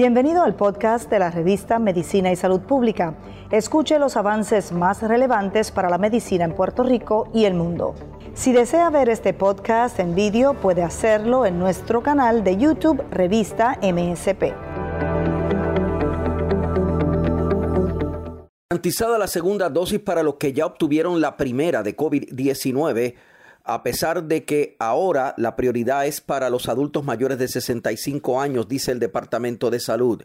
Bienvenido al podcast de la revista Medicina y Salud Pública. Escuche los avances más relevantes para la medicina en Puerto Rico y el mundo. Si desea ver este podcast en vídeo, puede hacerlo en nuestro canal de YouTube Revista MSP. Garantizada la segunda dosis para los que ya obtuvieron la primera de COVID-19 a pesar de que ahora la prioridad es para los adultos mayores de 65 años, dice el Departamento de Salud.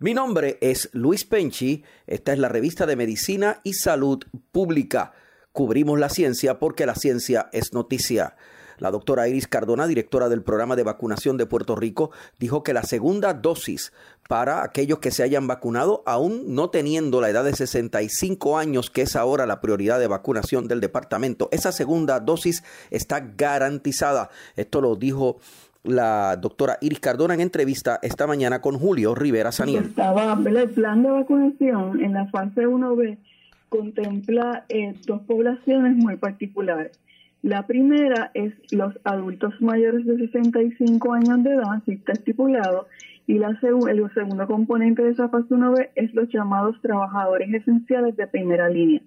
Mi nombre es Luis Penchi, esta es la revista de Medicina y Salud Pública. Cubrimos la ciencia porque la ciencia es noticia. La doctora Iris Cardona, directora del programa de vacunación de Puerto Rico, dijo que la segunda dosis para aquellos que se hayan vacunado, aún no teniendo la edad de 65 años, que es ahora la prioridad de vacunación del departamento, esa segunda dosis está garantizada. Esto lo dijo la doctora Iris Cardona en entrevista esta mañana con Julio Rivera Saniel. El plan de vacunación en la fase 1B contempla eh, dos poblaciones muy particulares. La primera es los adultos mayores de 65 años de edad, si está estipulado, y la el segundo componente de esa fase 1B es los llamados trabajadores esenciales de primera línea,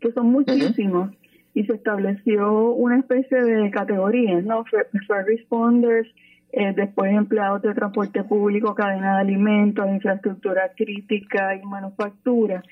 que son muchísimos, y se estableció una especie de categorías, ¿no? First responders, eh, después empleados de transporte público, cadena de alimentos, infraestructura crítica y manufactura.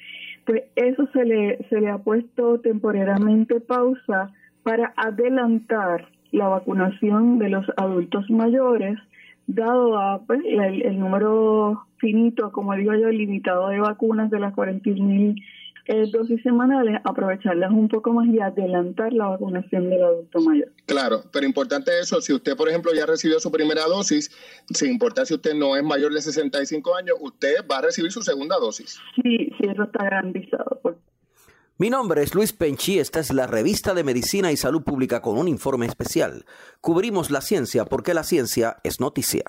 Pues eso se le, se le ha puesto temporalmente pausa para adelantar la vacunación de los adultos mayores, dado a, pues, el, número finito, como digo yo, limitado de vacunas de las 41 mil eh, dosis semanales, aprovecharlas un poco más y adelantar la vacunación del adulto mayor. Claro, pero importante eso, si usted, por ejemplo, ya recibió su primera dosis, sin importar si usted no es mayor de 65 años, usted va a recibir su segunda dosis. Sí, sí, eso está garantizado. Mi nombre es Luis Penchi, esta es la revista de Medicina y Salud Pública con un informe especial. Cubrimos la ciencia porque la ciencia es noticia.